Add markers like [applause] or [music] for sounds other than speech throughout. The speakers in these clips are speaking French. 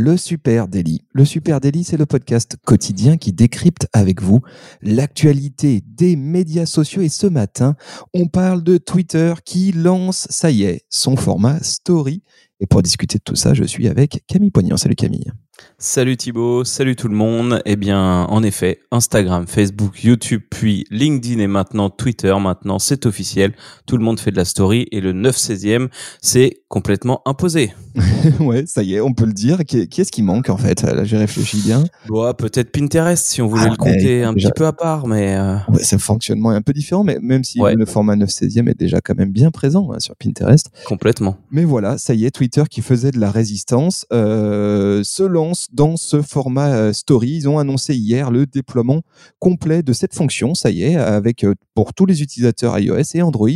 Le Super Daily. Le Super Daily, c'est le podcast quotidien qui décrypte avec vous l'actualité des médias sociaux et ce matin, on parle de Twitter qui lance, ça y est, son format Story. Et pour discuter de tout ça, je suis avec Camille Poignant. Salut Camille. Salut Thibaut, salut tout le monde. Eh bien, en effet, Instagram, Facebook, YouTube, puis LinkedIn et maintenant Twitter, maintenant c'est officiel. Tout le monde fait de la story et le 9-16e, c'est complètement imposé. [laughs] ouais, ça y est, on peut le dire. Qui, est-ce qui manque en fait? Là, j'ai réfléchi bien. Bon, peut-être Pinterest si on voulait ah, le compter un petit peu à part, mais. Euh... Ouais, c'est un fonctionnement un peu différent, mais même si le format 9-16e est déjà quand même bien présent hein, sur Pinterest. Complètement. Mais voilà, ça y est, Twitter qui faisait de la résistance euh, se lance dans ce format euh, story. Ils ont annoncé hier le déploiement complet de cette fonction. Ça y est, avec euh, pour tous les utilisateurs iOS et Android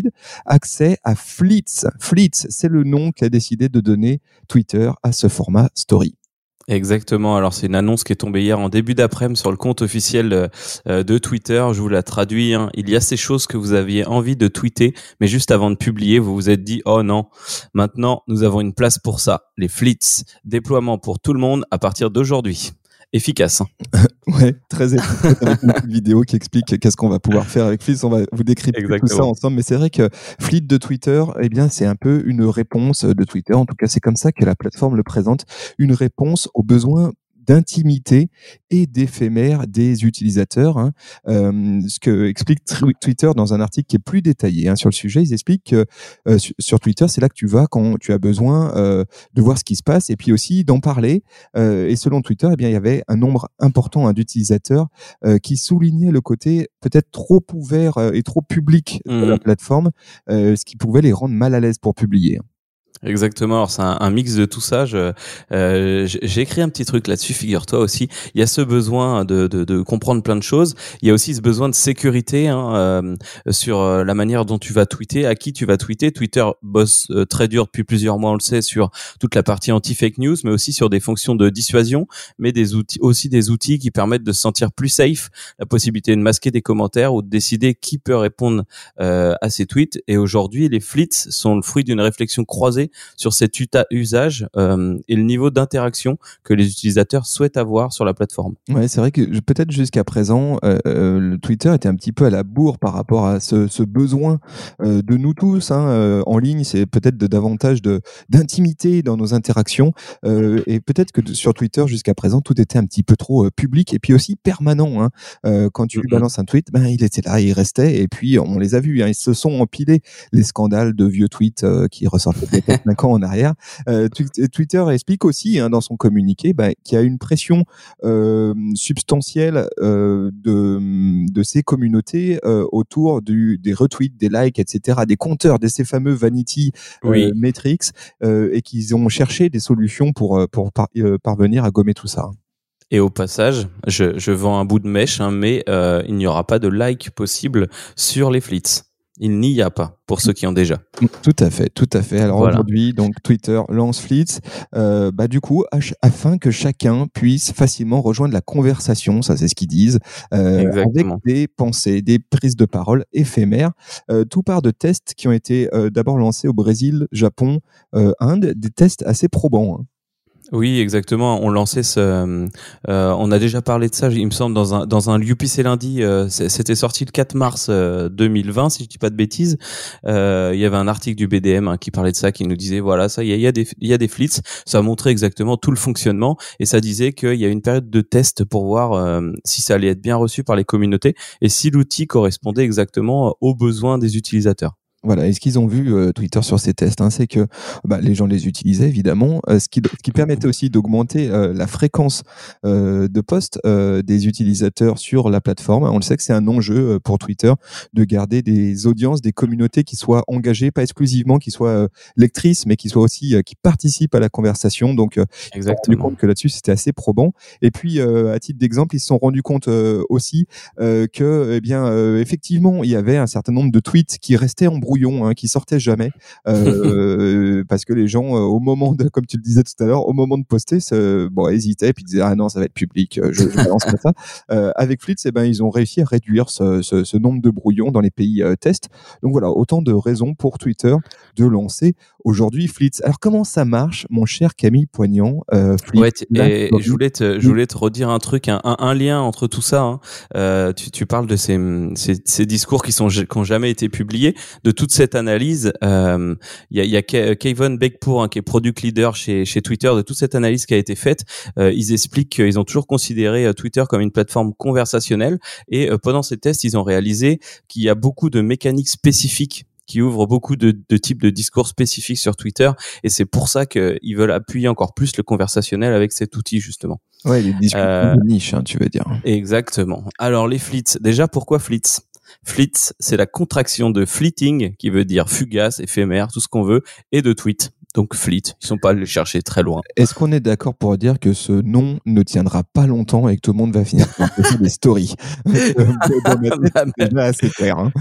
accès à Fleets. Fleets, c'est le nom qu'a décidé de donner Twitter à ce format story. Exactement. Alors c'est une annonce qui est tombée hier en début d'après-midi sur le compte officiel euh, de Twitter. Je vous la traduis. Hein. Il y a ces choses que vous aviez envie de tweeter, mais juste avant de publier, vous vous êtes dit oh non, maintenant nous avons une place pour ça. Les flits, déploiement pour tout le monde à partir d'aujourd'hui efficace. Hein. [laughs] ouais, très efficace avec une vidéo qui explique qu'est-ce qu'on va pouvoir faire avec Fleet. On va vous décrire tout ça ensemble. Mais c'est vrai que Fleet de Twitter, eh bien, c'est un peu une réponse de Twitter. En tout cas, c'est comme ça que la plateforme le présente. Une réponse aux besoins d'intimité et d'éphémère des utilisateurs. Hein. Euh, ce que explique Twitter dans un article qui est plus détaillé hein, sur le sujet, ils expliquent que euh, sur Twitter, c'est là que tu vas quand tu as besoin euh, de voir ce qui se passe et puis aussi d'en parler. et selon Twitter, eh bien, il y avait un nombre important hein, d'utilisateurs qui soulignaient le côté peut-être trop ouvert et trop public de la mmh. plateforme, ce qui pouvait les rendre mal à l'aise pour publier. Exactement. Alors c'est un, mix de tout ça. Euh, j'ai écrit un petit truc là-dessus. Figure-toi aussi. Il y a ce besoin de, de, de, comprendre plein de choses. Il y a aussi ce besoin de sécurité hein, euh, sur euh, la manière dont tu vas tweeter, à qui tu vas tweeter. Twitter bosse très dur depuis plusieurs mois, on le sait, sur toute la partie anti-fake news, mais aussi sur des fonctions de dissuasion, mais des outils aussi des outils qui permettent de se sentir plus safe. La possibilité de masquer des commentaires ou de décider qui peut répondre à ces tweets. Et aujourd'hui, les flits sont le fruit d'une réflexion croisée sur cet usage euh, et le niveau d'interaction que les utilisateurs souhaitent avoir sur la plateforme. Ouais, c'est vrai que peut-être jusqu'à présent, euh, euh, le Twitter était un petit peu à la bourre par rapport à ce, ce besoin de nous tous hein, en ligne. C'est peut-être de davantage de d'intimité dans nos interactions et peut-être que sur Twitter jusqu'à présent tout était un petit peu trop public et puis aussi permanent. Hein. quand tu lui balances un tweet, ben il était là, il restait et puis on les a vus. Hein, ils se sont empilés les scandales de vieux tweets qui ressortaient maintenant en arrière. Euh, Twitter explique aussi hein, dans son communiqué bah, qu'il y a une pression euh, substantielle euh, de, de ces communautés autour du, des retweets, des likes, etc., des compteurs, de ces fameux vanity metrics, et qu'ils ont cherché des solutions pour, pour parvenir à gommer tout ça. Et au passage, je, je vends un bout de mèche, hein, mais il n'y aura pas de like possible sur les flits. Il n'y a pas pour ceux qui ont déjà. Tout à fait, tout à fait. Alors aujourd'hui, donc Twitter lance Fleets, euh, bah du coup, afin que chacun puisse facilement rejoindre la conversation, ça c'est ce qu'ils disent, euh, avec des pensées, des prises de parole éphémères. Euh, tout part de tests qui ont été d'abord lancés au Brésil, Japon, Inde, des tests assez probants. Hein. Oui, exactement. On lançait ce, euh, on a déjà parlé de ça, il me semble, dans un dans un UPC lundi. Euh, C'était sorti le 4 mars 2020, euh, si je dis pas de bêtises. Il y avait un article du BDM hein, qui parlait de ça, qui nous disait voilà, ça, il y a, des il y a des flits. Ça montrait exactement tout le fonctionnement et ça disait qu'il y a une période de test pour voir si ça allait être bien reçu par les communautés et si l'outil correspondait exactement aux besoins des utilisateurs. Voilà, et ce qu'ils ont vu euh, Twitter sur ces tests, hein, c'est que bah, les gens les utilisaient évidemment, euh, ce, qui, ce, qui, permettait aussi d'augmenter euh, la fréquence de posts des utilisateurs sur la plateforme. On le sait que c'est un enjeu pour Twitter de garder des audiences, des communautés qui soient engagées, pas exclusivement qui soient lectrices, mais qui soient aussi qui participent à la conversation. Donc, ils se sont rendus compte que là-dessus c'était assez probant. Et puis, à titre d'exemple, ils se sont rendus compte aussi que, eh bien, effectivement, il y avait un certain nombre de tweets qui restaient en brouillard brouillons hein, qui sortaient jamais euh, [laughs] parce que les gens, au moment de, comme tu le disais tout à l'heure, au moment de poster, bon, hésitaient puis disaient ah non, ça va être public, je, je balance pas ça. [laughs] avec Flits, eh ben, ils ont réussi à réduire ce, ce, ce nombre de brouillons dans les pays tests. Donc voilà, autant de raisons pour Twitter de lancer aujourd'hui Flits. Alors comment ça marche, mon cher Camille Poignant euh, Ouais, et je voulais te, je voulais te redire un truc, un, un, lien entre tout ça. Hein. Euh, tu, tu, parles de ces, ces, ces, discours qui sont qui ont jamais été publiés, de toute cette analyse. Euh, il y, a, y a Kevin Beckpour hein, qui est product leader chez, chez Twitter, de toute cette analyse qui a été faite. Euh, ils expliquent qu'ils ont toujours considéré euh, Twitter comme une plateforme conversationnelle et pendant ces tests, ils ont réalisé qu'il y a beaucoup de mécaniques spécifiques qui ouvre beaucoup de, de types de discours spécifiques sur Twitter et c'est pour ça qu'ils veulent appuyer encore plus le conversationnel avec cet outil justement. Ouais, les discours euh, de niche, hein, tu veux dire. Exactement. Alors les flits, déjà pourquoi flits? Flits, c'est la contraction de fleeting, qui veut dire fugace, éphémère, tout ce qu'on veut, et de tweet donc Fleet. Ils sont pas allés chercher très loin. Est-ce qu'on est, d'accord pour dire que ce nom ne tiendra pas longtemps et que tout le monde va finir par [laughs] faire des stories? [laughs] C'est clair. Hein.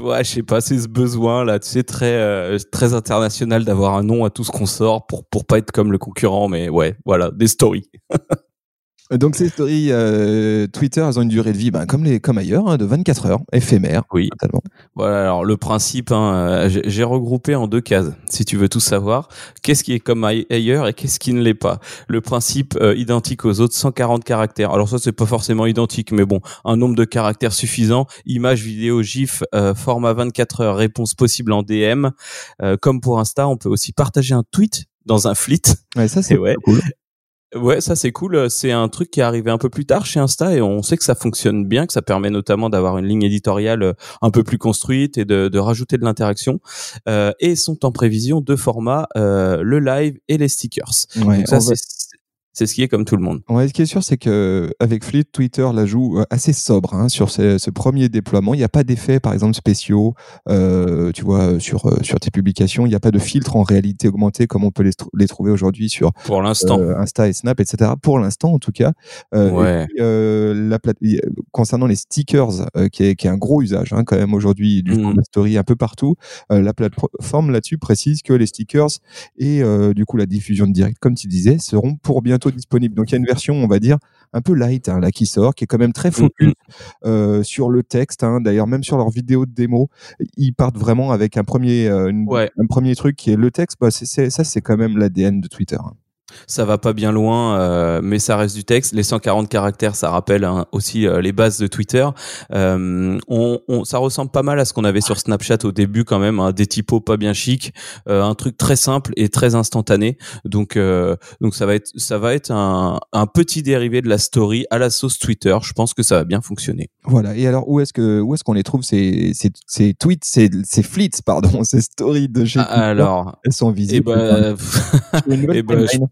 Ouais, je sais pas, c'est ce besoin là, tu sais, très euh, très international d'avoir un nom à tout ce qu'on sort pour pour pas être comme le concurrent, mais ouais, voilà, des stories. [laughs] Donc ces stories euh, Twitter, elles ont une durée de vie, ben, comme les comme ailleurs, hein, de 24 heures, éphémère. Oui. Totalement. Voilà. Alors le principe, hein, euh, j'ai regroupé en deux cases. Si tu veux tout savoir, qu'est-ce qui est comme ailleurs et qu'est-ce qui ne l'est pas? Le principe euh, identique aux autres 140 caractères. Alors ça c'est pas forcément identique, mais bon, un nombre de caractères suffisant. Image, vidéo, GIF, format 24 heures, réponse possible en DM. comme pour Insta, on peut aussi partager un tweet dans un fleet. Ouais, ça c'est ouais. cool. Ouais, ça c'est cool. C'est un truc qui est arrivé un peu plus tard chez Insta et on sait que ça fonctionne bien, que ça permet notamment d'avoir une ligne éditoriale euh, un peu plus construite et de, de rajouter de l'interaction. Euh, et sont en prévision deux formats, euh, le live et les stickers. Ouais, Donc ça, c'est ce qui est comme tout le monde. Ouais, ce qui est sûr, c'est que avec Fleet, Twitter la joue euh, assez sobre hein, sur ce, ce, premier déploiement. Il n'y a pas d'effets, par exemple, spéciaux. Euh, tu vois, sur euh, sur tes publications, il n'y a pas de filtre en réalité augmentée comme on peut les, les trouver aujourd'hui sur pour l'instant euh, Insta et Snap, etc. Pour l'instant, en tout cas. ouais. Et la concernant les stickers, qui est, qui, est, un gros usage hein, quand même aujourd'hui du mmh. story un peu partout. la plateforme là-dessus précise que les stickers et du coup la diffusion de direct, comme tu disais, seront pour bientôt disponible. Donc il y a une version, on va dire, un peu light hein, là qui sort, qui est quand même très focus mm-hmm. euh, sur le texte. Hein. D'ailleurs, même sur leur vidéo de démo, ils partent vraiment avec un premier, euh, un premier truc qui est le texte. Bah, c'est, ça, c'est quand même l'ADN de Twitter. Hein ça va pas bien loin, euh, mais ça reste du texte. Les 140 caractères, ça rappelle hein, aussi euh, les bases de Twitter. Euh, on, on, ça ressemble pas mal à ce qu'on avait sur Snapchat au début quand même, hein, des typos pas bien chics, euh, un truc très simple et très instantané. Donc, euh, donc ça va être, ça va être un, un, petit dérivé de la story à la sauce Twitter. Je pense que ça va bien fonctionner. Voilà. Et alors, où est-ce que où est-ce qu'on les trouve ces, ces, ces tweets, ces, ces flits, pardon, [laughs] ces stories de chez Twitter? Alors, elles sont visibles. Et ben, [laughs] ben, euh,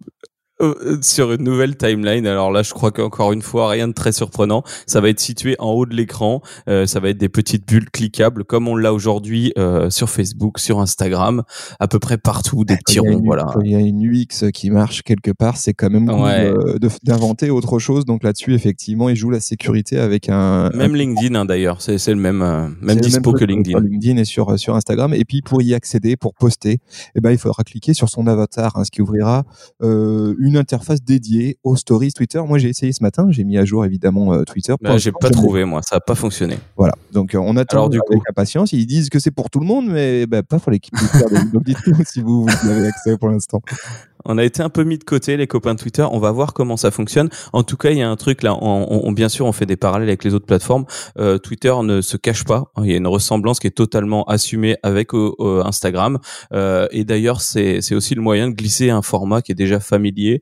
sur une nouvelle timeline. Alors là, je crois qu'encore une fois, rien de très surprenant. Ça va être situé en haut de l'écran. Euh, ça va être des petites bulles cliquables, comme on l'a aujourd'hui euh, sur Facebook, sur Instagram, à peu près partout, des petits ronds. Voilà. Il y a une UX qui marche quelque part. C'est quand même cool d'inventer autre chose. Donc là-dessus, effectivement, il joue la sécurité avec un. Même LinkedIn, hein, d'ailleurs. C'est le même, même dispo que LinkedIn. LinkedIn et sur sur Instagram. Et puis pour y accéder, pour poster, eh ben il faudra cliquer sur son avatar, hein, ce qui ouvrira une une interface dédiée aux stories Twitter. Moi, j'ai essayé ce matin, j'ai mis à jour évidemment euh, Twitter. Bah, j'ai pas trouvé, moi, ça a pas fonctionné. Voilà, donc euh, on attend Alors, du avec coup... impatience. Ils disent que c'est pour tout le monde, mais bah, pas pour l'équipe Twitter. si vous, vous avez accès pour l'instant. On a été un peu mis de côté, les copains de Twitter. On va voir comment ça fonctionne. En tout cas, il y a un truc là. On, bien sûr, on fait des parallèles avec les autres plateformes. Euh, Twitter ne se cache pas. Il y a une ressemblance qui est totalement assumée avec Instagram. Euh, et d'ailleurs, c'est aussi le moyen de glisser un format qui est déjà familier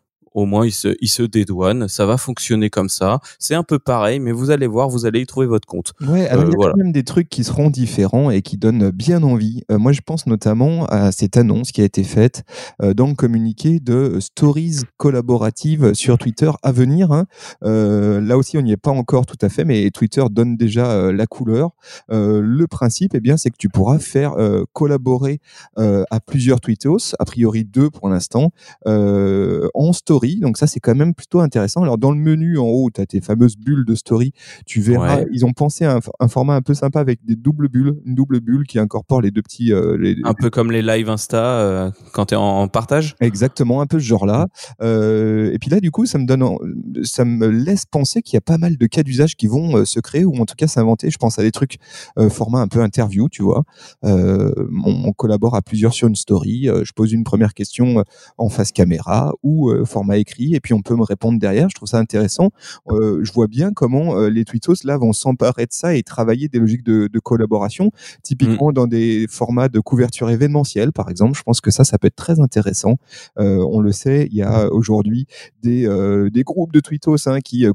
au moins il se, il se dédouane, ça va fonctionner comme ça. C'est un peu pareil, mais vous allez voir, vous allez y trouver votre compte. Ouais, alors il y a euh, quand même des trucs qui seront différents et qui donnent bien envie. Euh, moi, je pense notamment à cette annonce qui a été faite euh, dans le communiqué de stories collaboratives sur Twitter à venir. Hein. là aussi, on n'y est pas encore tout à fait, mais Twitter donne déjà la couleur. le principe, eh bien, c'est que tu pourras faire collaborer à plusieurs tweetos, a priori deux pour l'instant, en story story. Donc ça, c'est quand même plutôt intéressant. Alors dans le menu en haut, tu as tes fameuses bulles de story. Tu verras, Ouais. ils ont pensé à un, un format un peu sympa avec des doubles bulles, une double bulle qui incorpore les deux petits. euh, les- Un peu comme les live Insta euh, quand tu es en, en partage. Exactement, un peu ce genre-là. Euh, et puis là, du coup, ça me donne, ça me laisse penser qu'il y a pas mal de cas d'usage qui vont se créer ou en tout cas s'inventer. Je pense à des trucs format un peu interview, tu vois. On, on collabore à plusieurs sur une story. je pose une première question en face caméra ou euh, écrit et puis on peut me répondre derrière. Je trouve ça intéressant. Euh, je vois bien comment euh, les tweetos là vont s'emparer de ça et travailler des logiques de, de collaboration, typiquement dans des formats de couverture événementielle, par exemple. Je pense que ça, ça peut être très intéressant. Euh, on le sait, il y a aujourd'hui des, des groupes de tweetos hein, qui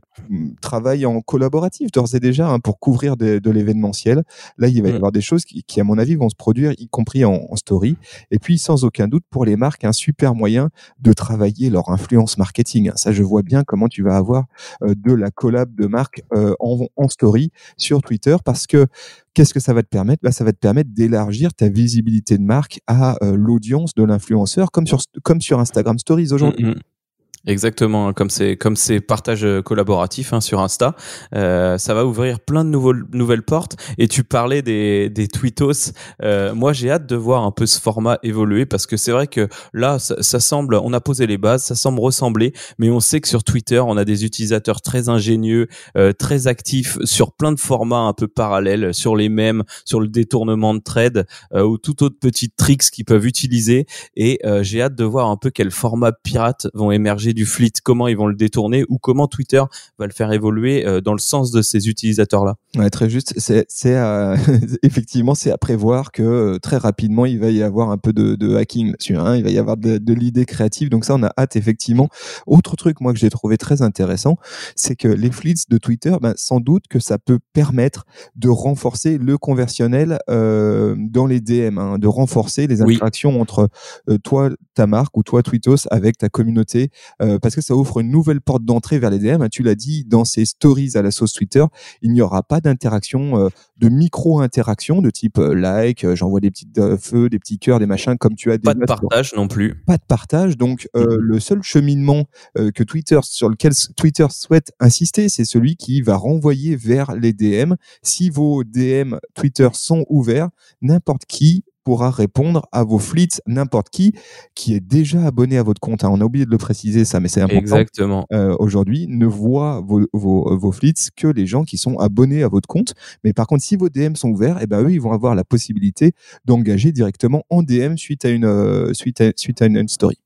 travaillent en collaboratif d'ores et déjà hein, pour couvrir de, de l'événementiel. Là, il va y Mm. avoir des choses qui, qui, à mon avis, vont se produire, y compris en, en story. Et puis, sans aucun doute, pour les marques, un super moyen de travailler leur influence marketing. Ça, je vois bien comment tu vas avoir euh, de la collab de marque euh, en, story sur Twitter parce que Qu'est-ce que ça va te permettre? Bah, Ça va te permettre d'élargir ta visibilité de marque à euh, l'audience de l'influenceur, comme sur, comme sur Instagram Stories aujourd'hui. Mm, mm. Exactement, hein, comme c'est comme c'est partage euh, collaboratif hein, sur Insta, euh, ça va ouvrir plein de nouveaux, nouvelles portes. Et tu parlais des, des tweetos. Euh, moi, j'ai hâte de voir un peu ce format évoluer parce que c'est vrai que là, ça, ça semble, on a posé les bases, ça semble ressembler, mais on sait que sur Twitter, on a des utilisateurs très ingénieux, euh, très actifs sur plein de formats un peu parallèles, sur les mêmes, sur le détournement de trade euh, ou tout autre petit tricks qu'ils peuvent utiliser. Et euh, j'ai hâte de voir un peu quels formats pirates vont émerger du fleet, comment ils vont le détourner ou comment Twitter va le faire évoluer euh, dans le sens de ces utilisateurs-là. Ouais, très juste. C'est, euh, [laughs] effectivement, c'est à prévoir que euh, très rapidement, il va y avoir un peu de, de hacking là-dessus. Hein. Il va y avoir de, de l'idée créative. Donc ça, on a hâte effectivement. Autre truc, moi, que j'ai trouvé très intéressant, c'est que les fleets de Twitter, ben, sans doute que ça peut permettre de renforcer le conversionnel euh, dans les DM, hein, de renforcer les Oui. interactions entre toi, ta marque ou toi, Tweetos, avec ta communauté, euh, parce que ça ouvre une nouvelle porte d'entrée vers les DM. Tu l'as dit, dans ces stories à la sauce Twitter, il n'y aura pas d'interaction, euh, de micro-interaction de type euh, like, j'envoie des petits feux, des petits cœurs, des machins, comme tu as Pas de sur- partage non plus. pas de partage. Donc, Mhm. le seul cheminement que Twitter sur lequel Twitter souhaite insister, c'est celui qui va renvoyer vers les DM. Si vos DM Twitter sont ouverts, n'importe qui pourra répondre à vos fleets, n'importe qui qui est déjà abonné à votre compte. hein. On a oublié de le préciser ça, mais c'est important. Exactement. Euh, aujourd'hui ne voit vos, vos, vos fleets que les gens qui sont abonnés à votre compte. Mais par contre, si vos DM sont ouverts, eh ben eux, ils vont avoir la possibilité d'engager directement en DM suite à une euh, suite à, suite à une, une story.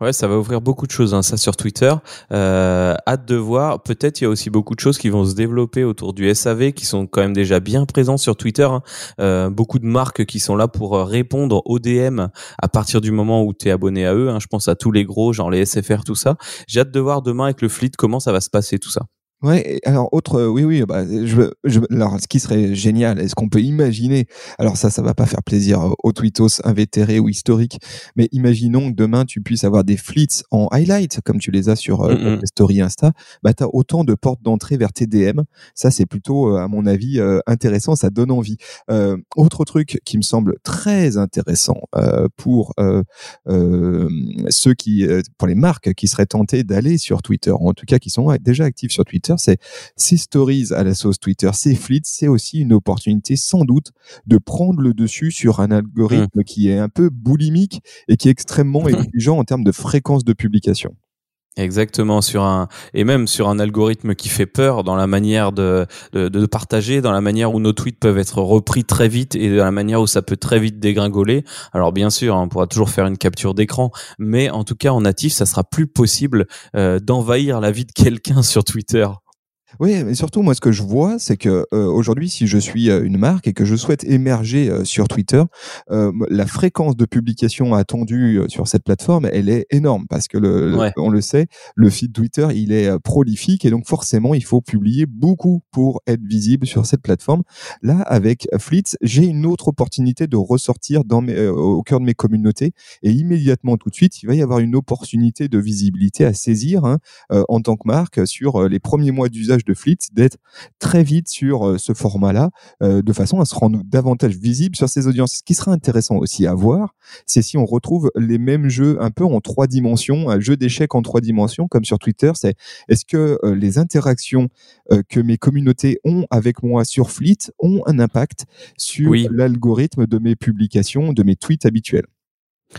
Ouais, ça va ouvrir beaucoup de choses, hein, ça sur Twitter. Euh, hâte de voir. Peut-être il y a aussi beaucoup de choses qui vont se développer autour du SAV, qui sont quand même déjà bien présents sur Twitter. hein. Euh, beaucoup de marques qui sont là pour euh, répondre aux DM à partir du moment où tu es abonné à eux. hein. Je pense à tous les gros, genre les SFR, tout ça. J'ai hâte de voir demain avec le fleet comment ça va se passer tout ça. Ouais, alors autre, euh, oui, oui, bah, je, je, alors ce qui serait génial, est-ce qu'on peut imaginer, alors ça, ça va pas faire plaisir euh, aux tweetos invétérés ou historiques, mais imaginons que demain tu puisses avoir des fleets en highlight, comme tu les as sur euh, stories Insta, bah tu as autant de portes d'entrée vers tes DM, ça c'est plutôt, à mon avis, euh, intéressant, ça donne envie. Euh, autre truc qui me semble très intéressant euh, pour ceux qui, pour les marques qui seraient tentées d'aller sur Twitter, ou en tout cas qui sont déjà actifs sur Twitter, c'est ces stories à la sauce Twitter, ces fleets, c'est aussi une opportunité sans doute de prendre le dessus sur un algorithme qui est un peu boulimique et qui est extrêmement exigeant en termes de fréquence de publication. Exactement sur un et même sur un algorithme qui fait peur dans la manière de, de, partager, dans la manière où nos tweets peuvent être repris très vite et dans la manière où ça peut très vite dégringoler. Alors bien sûr, hein, on pourra toujours faire une capture d'écran, mais en tout cas en natif, ça sera plus possible euh, d'envahir la vie de quelqu'un [laughs] sur Twitter. Oui, mais surtout, moi, ce que je vois, c'est que euh, aujourd'hui, si je suis euh, une marque et que je souhaite émerger euh, sur Twitter, la fréquence de publication attendue sur cette plateforme, elle est énorme parce que, le, Ouais. le- on le sait, le feed Twitter, il est prolifique et donc forcément, il faut publier beaucoup pour être visible sur cette plateforme. Là, avec Fleets, j'ai une autre opportunité de ressortir dans mes, au cœur de mes communautés et immédiatement, tout de suite, il va y avoir une opportunité de visibilité à saisir hein, en tant que marque sur les premiers mois d'usage l'avantage de Fleet d'être très vite sur ce format-là, de façon à se rendre davantage visible sur ses audiences. Ce qui sera intéressant aussi à voir, c'est si on retrouve les mêmes jeux un peu en trois dimensions, un jeu d'échecs en trois dimensions, comme sur Twitter. C'est est-ce que les interactions que mes communautés ont avec moi sur Fleet ont un impact sur l'algorithme de mes publications, de mes tweets habituels?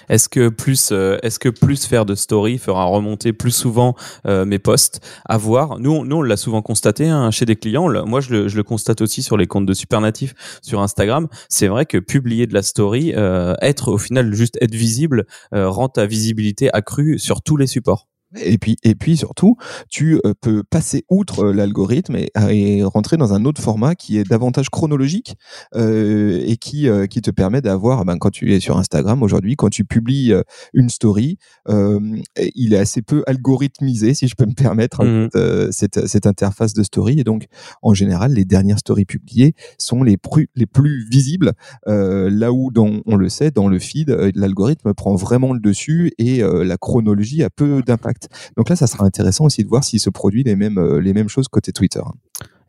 Est-ce que plus euh, est-ce que plus faire de story fera remonter plus souvent euh, mes posts à voir? Nous, nous on l'a souvent constaté hein, chez des clients. Moi, je le, constate aussi sur les comptes de Supernatif sur Instagram. C'est vrai que publier de la story, euh, être au final juste être visible, rend ta visibilité accrue sur tous les supports. Et puis, et puis surtout, tu euh, peux passer outre euh, l'algorithme et, et, rentrer dans un autre format qui est davantage chronologique euh, et qui, euh, qui te permet d'avoir, ben, quand tu es sur Instagram aujourd'hui, quand tu publies une story, il est assez peu algorithmisé, si je peux me permettre, mmh cette, cette, interface de story. Et donc, en général, les dernières stories publiées sont les, plus, les plus visibles, là où, dans, on le sait, dans le feed, l'algorithme prend vraiment le dessus et la chronologie a peu d'impact. Donc là, ça sera intéressant aussi de voir s'il se produit les mêmes, euh, les mêmes choses côté Twitter.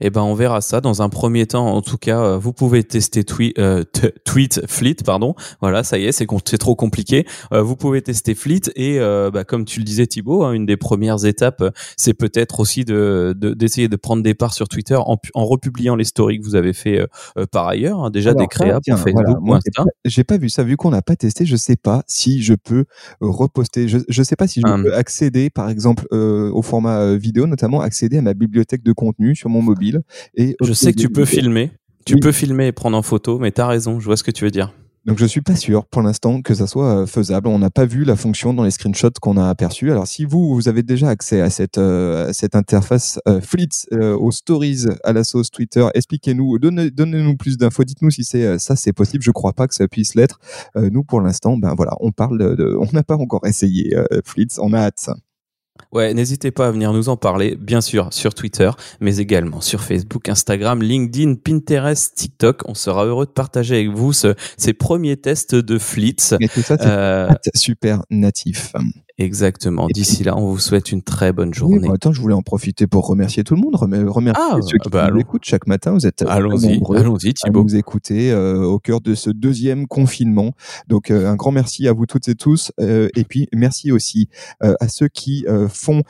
Eh ben, on verra ça dans un premier temps. En tout cas, euh, vous pouvez tester tweet, euh, tweet Fleet, pardon. Voilà, ça y est, c'est c'est trop compliqué. Euh, vous pouvez tester Fleet et, bah, comme tu le disais Thibaut, hein, une des premières étapes, c'est peut-être aussi de d'essayer de, prendre des parts sur Twitter en, en republiant les stories que vous avez fait par ailleurs, hein, déjà des créas pour Facebook ou Insta. J'ai pas vu ça, vu qu'on n'a pas testé. Je sais pas si je peux reposter. Je, je sais pas si je hum. peux accéder, par exemple, au format vidéo, notamment accéder à ma bibliothèque de contenu sur mon mobile et je sais que tu peux filmer. Tu peux filmer et prendre en photo, mais tu as raison, je vois ce que tu veux dire. Donc je suis pas sûr pour l'instant que ça soit euh, faisable. On n'a pas vu la fonction dans les screenshots qu'on a aperçus. Alors si vous vous avez déjà accès à cette euh, cette interface euh, Fleet aux stories à la sauce Twitter, expliquez-nous, donnez, donnez-nous plus d'infos. Dites-nous si c'est ça c'est possible. Je crois pas que ça puisse l'être. nous pour l'instant, ben voilà, on parle de, on n'a pas encore essayé Fleet. On a hâte. Ouais, n'hésitez pas à venir nous en parler, bien sûr, sur Twitter, mais également sur Facebook, Instagram, LinkedIn, Pinterest, TikTok. On sera heureux de partager avec vous ces premiers tests de. Et tout ça, c'est euh, super natif. Exactement. D'ici là, on vous souhaite une très bonne journée. Oui, attends, je voulais en profiter pour remercier tout le monde, remercier ah, ceux qui bah, nous écoutent chaque matin. Vous êtes allons-y, allons-y, Thibaut. À nous écouter euh, au cœur de ce deuxième confinement. Donc, euh, un grand merci à vous toutes et tous, euh, et puis merci aussi à ceux qui font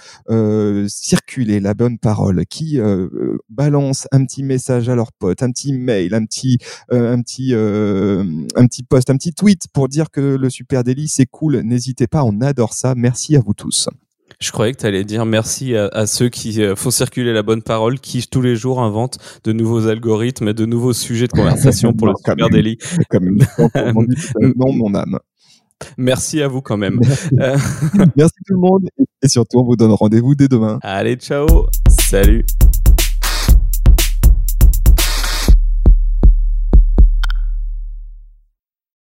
circuler la bonne parole, qui balancent un petit message à leurs potes, un petit mail, un petit, un petit, un petit post, un petit tweet pour dire que le super délit c'est cool. N'hésitez pas, on adore ça Merci à vous tous. Je croyais que tu allais dire merci à, ceux qui euh, font circuler la bonne parole, qui tous les jours inventent de nouveaux algorithmes, de nouveaux sujets de conversation pour le Super Daily. non, [laughs] mon âme. Merci à vous quand même. Euh, merci tout le monde et surtout on vous donne rendez-vous dès demain. Allez, ciao. Salut.